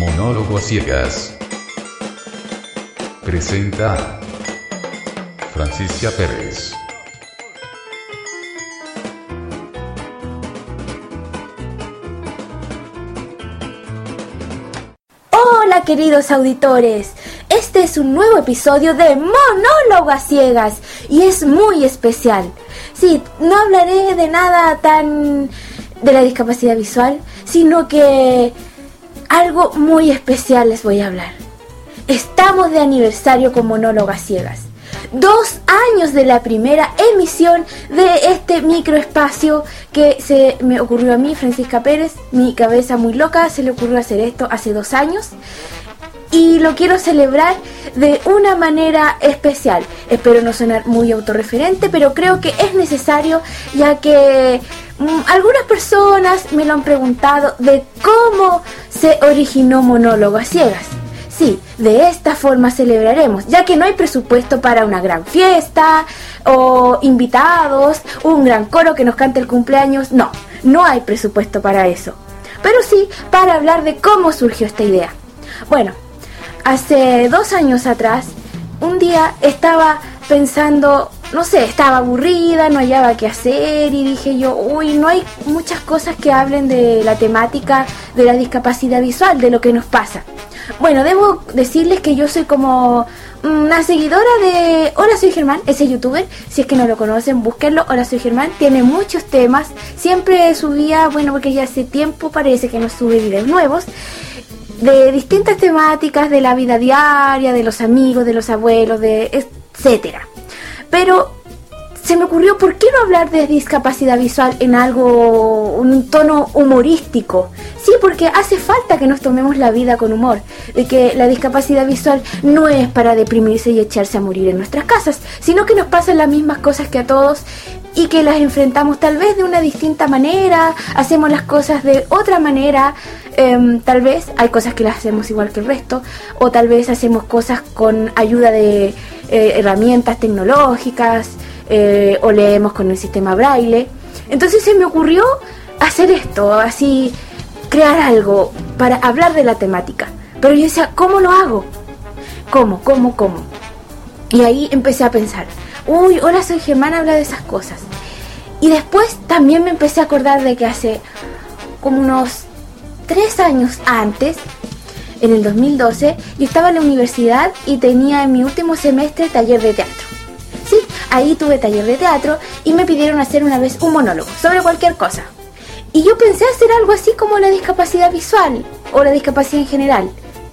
Monólogo ciegas. Presenta Francisca Pérez. Hola queridos auditores, este es un nuevo episodio de Monólogo Ciegas y es muy especial. Sí, no hablaré de nada tan de la discapacidad visual, sino que algo muy especial les voy a hablar. Estamos de aniversario con Monólogo a Ciegas. Dos años de la primera emisión de este microespacio que se me ocurrió a mí, Francisca Pérez, mi cabeza muy loca, se le ocurrió hacer esto hace dos años y lo quiero celebrar de una manera especial. Espero no sonar muy autorreferente, pero creo que es necesario ya que mm, algunas personas me lo han preguntado de cómo se originó Monólogo a Ciegas. Sí, de esta forma celebraremos, ya que no hay presupuesto para una gran fiesta o invitados, un gran coro que nos cante el cumpleaños. No, no hay presupuesto para eso. Pero sí para hablar de cómo surgió esta idea. Bueno, hace dos años atrás, un día estaba pensando, no sé, estaba aburrida, no hallaba qué hacer y dije yo, uy, no hay muchas cosas que hablen de la temática de la discapacidad visual, de lo que nos pasa. Bueno, debo decirles que yo soy como una seguidora de Hola Soy Germán, ese youtuber, si es que no lo conocen, búsquenlo, Hola Soy Germán, tiene muchos temas, siempre subía, bueno, porque ya hace tiempo parece que no sube videos nuevos, de distintas temáticas de la vida diaria, de los amigos, de los abuelos, de etcétera. Pero se me ocurrió, ¿por qué no hablar de discapacidad visual en algo, un tono humorístico? Sí, porque hace falta que nos tomemos la vida con humor, de que la discapacidad visual no es para deprimirse y echarse a morir en nuestras casas, sino que nos pasan las mismas cosas que a todos y que las enfrentamos tal vez de una distinta manera, hacemos las cosas de otra manera, em, tal vez hay cosas que las hacemos igual que el resto, o tal vez hacemos cosas con ayuda de eh, herramientas tecnológicas, eh, o leemos con el sistema braille. Entonces se me ocurrió hacer esto, así, crear algo para hablar de la temática. Pero yo decía, ¿cómo lo hago? ¿Cómo? ¿Cómo? ¿Cómo? Y ahí empecé a pensar, uy, hola, soy Germán, habla de esas cosas. Y después también me empecé a acordar de que hace como unos tres años antes, en el 2012, yo estaba en la universidad y tenía en mi último semestre taller de teatro. Sí, ahí tuve taller de teatro y me pidieron hacer una vez un monólogo sobre cualquier cosa. Y yo pensé hacer algo así como la discapacidad visual o la discapacidad en general.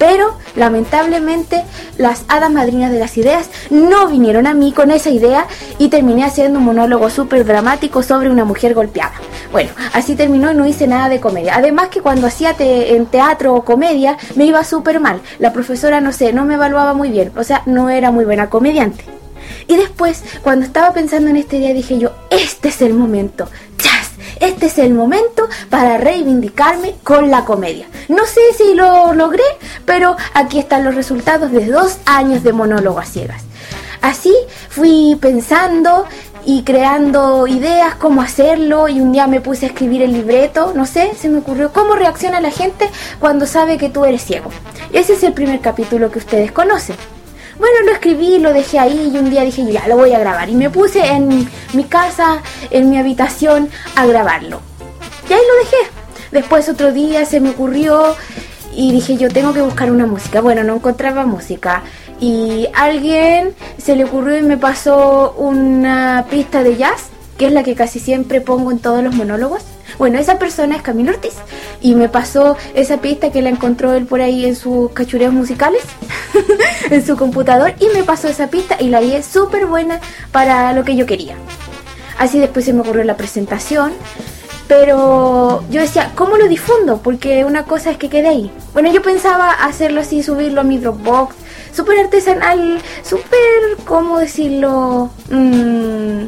Pero lamentablemente las hadas madrinas de las ideas no vinieron a mí con esa idea y terminé haciendo un monólogo súper dramático sobre una mujer golpeada. Bueno, así terminó y no hice nada de comedia. Además que cuando hacía en teatro o comedia me iba súper mal. La profesora, no sé, no me evaluaba muy bien. O sea, no era muy buena comediante. Y después, cuando estaba pensando en este día, dije yo, este es el momento. Este es el momento para reivindicarme con la comedia. No sé si lo logré, pero aquí están los resultados de dos años de monólogo a ciegas. Así fui pensando y creando ideas, cómo hacerlo, y un día me puse a escribir el libreto, no sé, se me ocurrió cómo reacciona la gente cuando sabe que tú eres ciego. Ese es el primer capítulo que ustedes conocen. Bueno, lo escribí, lo dejé ahí y un día dije, ya, lo voy a grabar. Y me puse en mi casa, en mi habitación, a grabarlo. Y ahí lo dejé. Después otro día se me ocurrió y dije, yo tengo que buscar una música. Bueno, no encontraba música. Y alguien se le ocurrió y me pasó una pista de jazz, que es la que casi siempre pongo en todos los monólogos. Bueno, esa persona es Camilo Ortiz y me pasó esa pista que la encontró él por ahí en sus cachureos musicales, en su computador, y me pasó esa pista y la vi súper buena para lo que yo quería. Así después se me ocurrió la presentación, pero yo decía, ¿cómo lo difundo? Porque una cosa es que quede ahí. Bueno, yo pensaba hacerlo así, subirlo a mi Dropbox, súper artesanal, súper, ¿cómo decirlo? Mmm,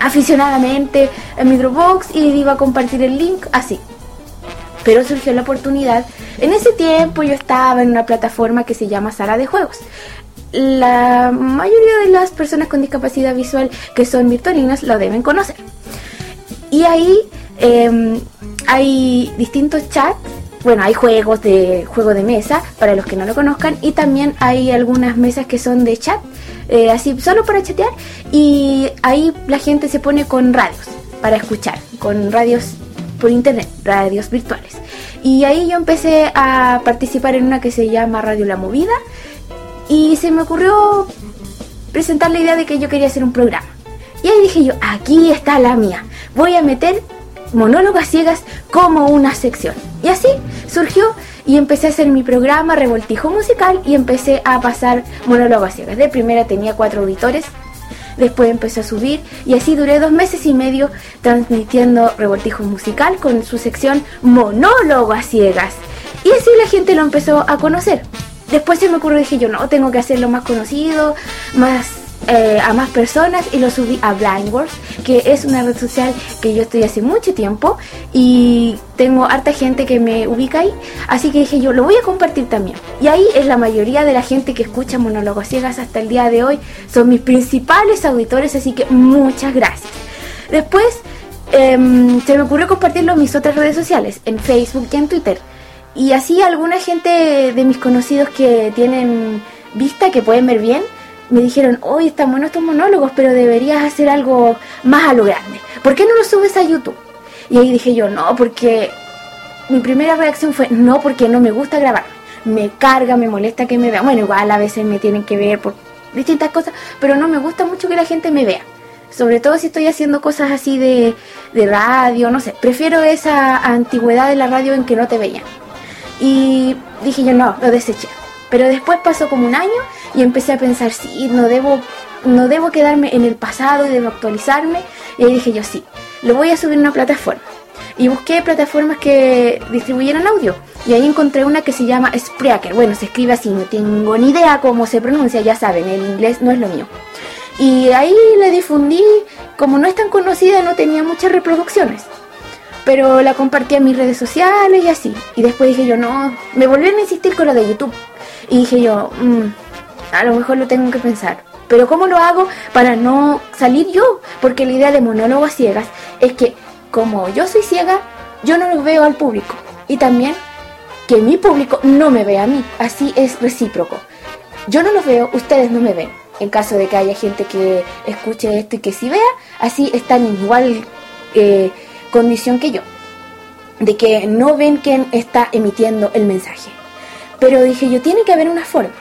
aficionadamente en mi Dropbox y iba a compartir el link así. Pero surgió la oportunidad. En ese tiempo yo estaba en una plataforma que se llama Sala de Juegos. La mayoría de las personas con discapacidad visual que son virtualinas lo deben conocer. Y ahí eh, hay distintos chats bueno, hay juegos de juego de mesa para los que no lo conozcan y también hay algunas mesas que son de chat, eh, así solo para chatear y ahí la gente se pone con radios para escuchar, con radios por internet, radios virtuales. Y ahí yo empecé a participar en una que se llama Radio La Movida y se me ocurrió presentar la idea de que yo quería hacer un programa. Y ahí dije yo, aquí está la mía. Voy a meter monólogas ciegas como una sección. Y así surgió y empecé a hacer mi programa Revoltijo Musical y empecé a pasar monólogas ciegas. De primera tenía cuatro auditores, después empecé a subir y así duré dos meses y medio transmitiendo Revoltijo Musical con su sección Monólogas ciegas. Y así la gente lo empezó a conocer. Después se me ocurrió, dije yo, no, tengo que hacerlo más conocido, más eh, a más personas y lo subí a Blind Wars, que es una red social que yo estoy hace mucho tiempo y tengo harta gente que me ubica ahí, así que dije yo lo voy a compartir también. Y ahí es la mayoría de la gente que escucha Monólogos Ciegas hasta el día de hoy, son mis principales auditores, así que muchas gracias. Después em, se me ocurrió compartirlo en mis otras redes sociales, en Facebook y en Twitter. Y así alguna gente de mis conocidos que tienen vista, que pueden ver bien, me dijeron, hoy están buenos estos monólogos, pero deberías hacer algo más a lo grande. ¿Por qué no lo subes a YouTube? Y ahí dije yo, no, porque mi primera reacción fue, no, porque no me gusta grabar. Me carga, me molesta que me vean. Bueno, igual a veces me tienen que ver por distintas cosas, pero no me gusta mucho que la gente me vea. Sobre todo si estoy haciendo cosas así de, de radio, no sé. Prefiero esa antigüedad de la radio en que no te veían. Y dije yo, no, lo deseché. Pero después pasó como un año y empecé a pensar, sí, no debo, no debo quedarme en el pasado, debo actualizarme. Y ahí dije yo, sí, lo voy a subir a una plataforma. Y busqué plataformas que distribuyeran audio. Y ahí encontré una que se llama Spreaker. Bueno, se escribe así, no tengo ni idea cómo se pronuncia, ya saben, el inglés no es lo mío. Y ahí la difundí, como no es tan conocida, no tenía muchas reproducciones pero la compartí en mis redes sociales y así. Y después dije yo, no, me volvieron a insistir con lo de YouTube. Y dije yo, mmm, a lo mejor lo tengo que pensar. Pero ¿cómo lo hago para no salir yo? Porque la idea de monólogos ciegas es que como yo soy ciega, yo no lo veo al público. Y también que mi público no me vea a mí. Así es recíproco. Yo no los veo, ustedes no me ven. En caso de que haya gente que escuche esto y que sí vea, así están en igual eh, condición que yo. De que no ven quién está emitiendo el mensaje. Pero dije yo, tiene que haber una forma.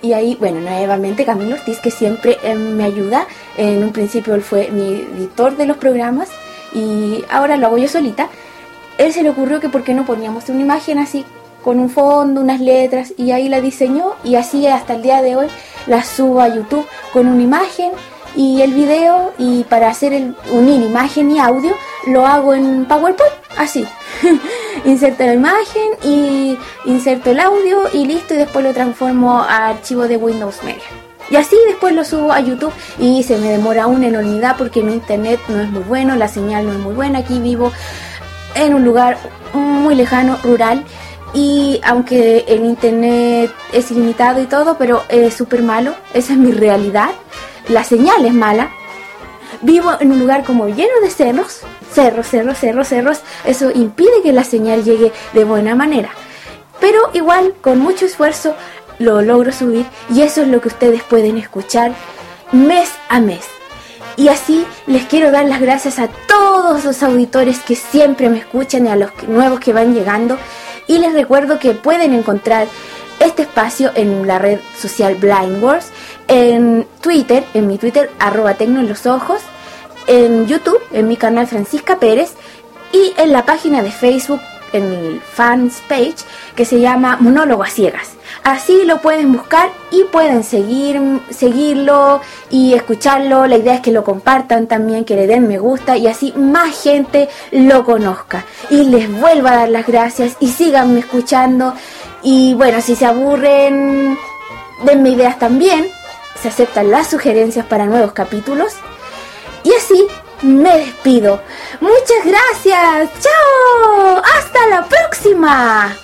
Y ahí, bueno, nuevamente Camilo Ortiz, que siempre eh, me ayuda. En un principio él fue mi editor de los programas y ahora lo hago yo solita. Él se le ocurrió que por qué no poníamos una imagen así, con un fondo, unas letras, y ahí la diseñó y así hasta el día de hoy la subo a YouTube con una imagen y el video y para hacer el unir imagen y audio lo hago en PowerPoint, así. inserto la imagen y inserto el audio y listo y después lo transformo a archivo de Windows Media. Y así después lo subo a YouTube y se me demora una enormidad porque mi internet no es muy bueno, la señal no es muy buena. Aquí vivo en un lugar muy lejano, rural. Y aunque el internet es ilimitado y todo, pero es súper malo, esa es mi realidad. La señal es mala, Vivo en un lugar como lleno de cerros, cerros, cerros, cerros, cerros. Eso impide que la señal llegue de buena manera. Pero igual, con mucho esfuerzo, lo logro subir y eso es lo que ustedes pueden escuchar mes a mes. Y así les quiero dar las gracias a todos los auditores que siempre me escuchan y a los nuevos que van llegando. Y les recuerdo que pueden encontrar este espacio en la red social Blind Wars, en Twitter, en mi Twitter, arroba tecno en los ojos, en YouTube, en mi canal Francisca Pérez, y en la página de Facebook, en el fans page, que se llama Monólogo a Ciegas. Así lo pueden buscar y pueden seguir, seguirlo y escucharlo. La idea es que lo compartan también, que le den me gusta y así más gente lo conozca. Y les vuelvo a dar las gracias y síganme escuchando. Y bueno, si se aburren, denme ideas también. Se aceptan las sugerencias para nuevos capítulos. Y así me despido. Muchas gracias. Chao. Hasta la próxima.